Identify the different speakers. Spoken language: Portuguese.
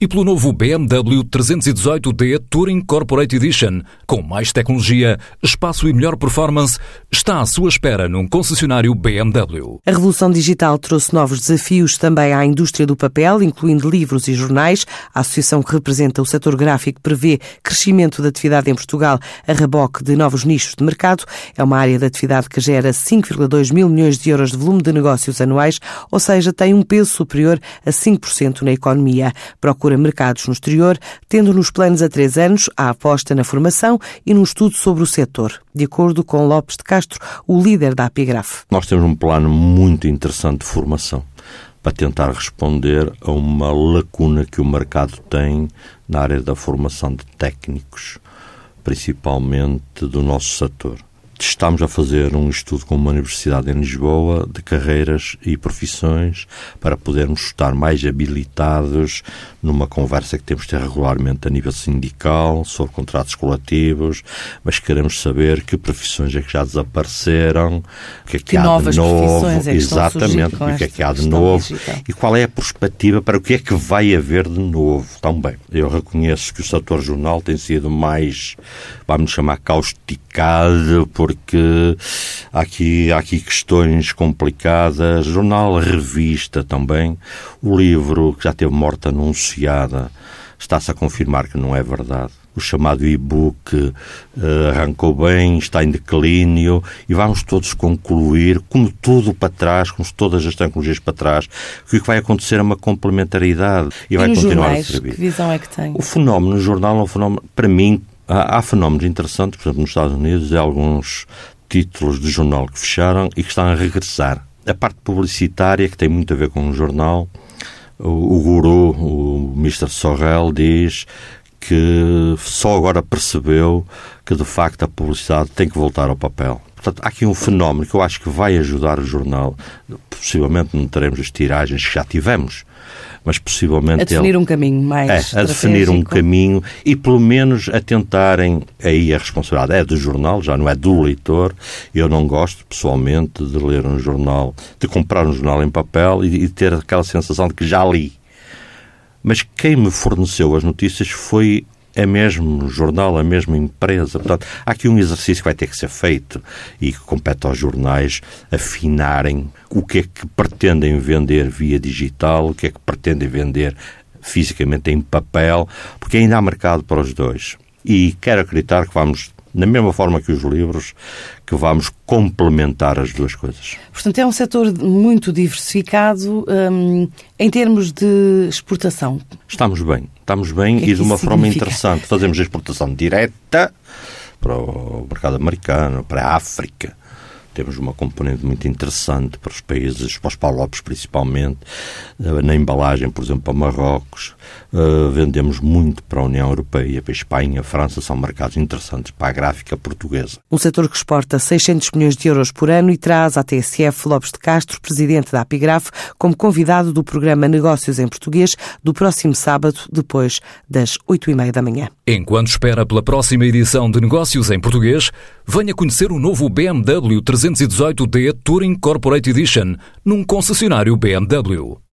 Speaker 1: e pelo novo BMW 318D Touring Corporate Edition, com mais tecnologia, espaço e melhor performance, está à sua espera num concessionário BMW.
Speaker 2: A revolução digital trouxe novos desafios também à indústria do papel, incluindo livros e jornais. A associação que representa o setor gráfico prevê crescimento da atividade em Portugal a reboque de novos nichos de mercado. É uma área de atividade que gera 5,2 mil milhões de euros de volume de negócios anuais, ou seja, tem um peso superior a 5% na economia. Procura procura mercados no exterior, tendo nos planos a três anos a aposta na formação e num estudo sobre o setor, de acordo com Lopes de Castro, o líder da Apigraf.
Speaker 3: Nós temos um plano muito interessante de formação para tentar responder a uma lacuna que o mercado tem na área da formação de técnicos, principalmente do nosso setor. Estamos a fazer um estudo com uma universidade em Lisboa de carreiras e profissões para podermos estar mais habilitados numa conversa que temos de ter regularmente a nível sindical sobre contratos coletivos, mas queremos saber que profissões é que já desapareceram, o que é que,
Speaker 2: que
Speaker 3: há de novo,
Speaker 2: é
Speaker 3: exatamente, o que é que há de novo digital. e qual é a perspectiva para o que é que vai haver de novo também. Eu reconheço que o setor jornal tem sido mais, vamos chamar, causticado por porque há aqui, há aqui questões complicadas. Jornal, revista também. O livro, que já teve morte anunciada, está-se a confirmar que não é verdade. O chamado e-book uh, arrancou bem, está em declínio e vamos todos concluir, como tudo para trás, como todas as tecnologias para trás, que o que vai acontecer é uma complementaridade
Speaker 2: e,
Speaker 3: e vai continuar jornais, a
Speaker 2: servir. Que visão é que tem?
Speaker 3: O fenómeno no jornal é um fenómeno, para mim, Há, há fenómenos interessantes, por exemplo, nos Estados Unidos, há alguns títulos de jornal que fecharam e que estão a regressar. A parte publicitária, que tem muito a ver com o jornal, o, o guru, o Mr. Sorrell, diz que só agora percebeu que de facto a publicidade tem que voltar ao papel. Portanto, há aqui um fenómeno que eu acho que vai ajudar o jornal. Possivelmente não teremos as tiragens que já tivemos, mas possivelmente...
Speaker 2: A definir ele, um caminho mais
Speaker 3: é, a definir um caminho e pelo menos a tentarem, aí a responsabilidade é do jornal, já não é do leitor, eu não gosto pessoalmente de ler um jornal, de comprar um jornal em papel e, e ter aquela sensação de que já li. Mas quem me forneceu as notícias foi é mesmo jornal, a mesma empresa. Portanto, há aqui um exercício que vai ter que ser feito e que compete aos jornais afinarem o que é que pretendem vender via digital, o que é que pretendem vender fisicamente em papel, porque ainda há mercado para os dois. E quero acreditar que vamos na mesma forma que os livros, que vamos complementar as duas coisas.
Speaker 2: Portanto, é um setor muito diversificado um, em termos de exportação.
Speaker 3: Estamos bem, estamos bem
Speaker 2: que é
Speaker 3: e de uma forma
Speaker 2: significa?
Speaker 3: interessante. Fazemos exportação direta para o mercado americano, para a África, temos uma componente muito interessante para os países, para os palopes principalmente, eh, na embalagem, por exemplo, para Marrocos. Uh, vendemos muito para a União Europeia, para a Espanha, a França, são mercados interessantes para a gráfica portuguesa.
Speaker 2: Um setor que exporta 600 milhões de euros por ano e traz à TSF Lopes de Castro, presidente da Apigraf, como convidado do programa Negócios em Português do próximo sábado, depois das 8 e meia da manhã.
Speaker 1: Enquanto espera pela próxima edição de Negócios em Português, venha conhecer o novo BMW 318D Touring Corporate Edition num concessionário BMW.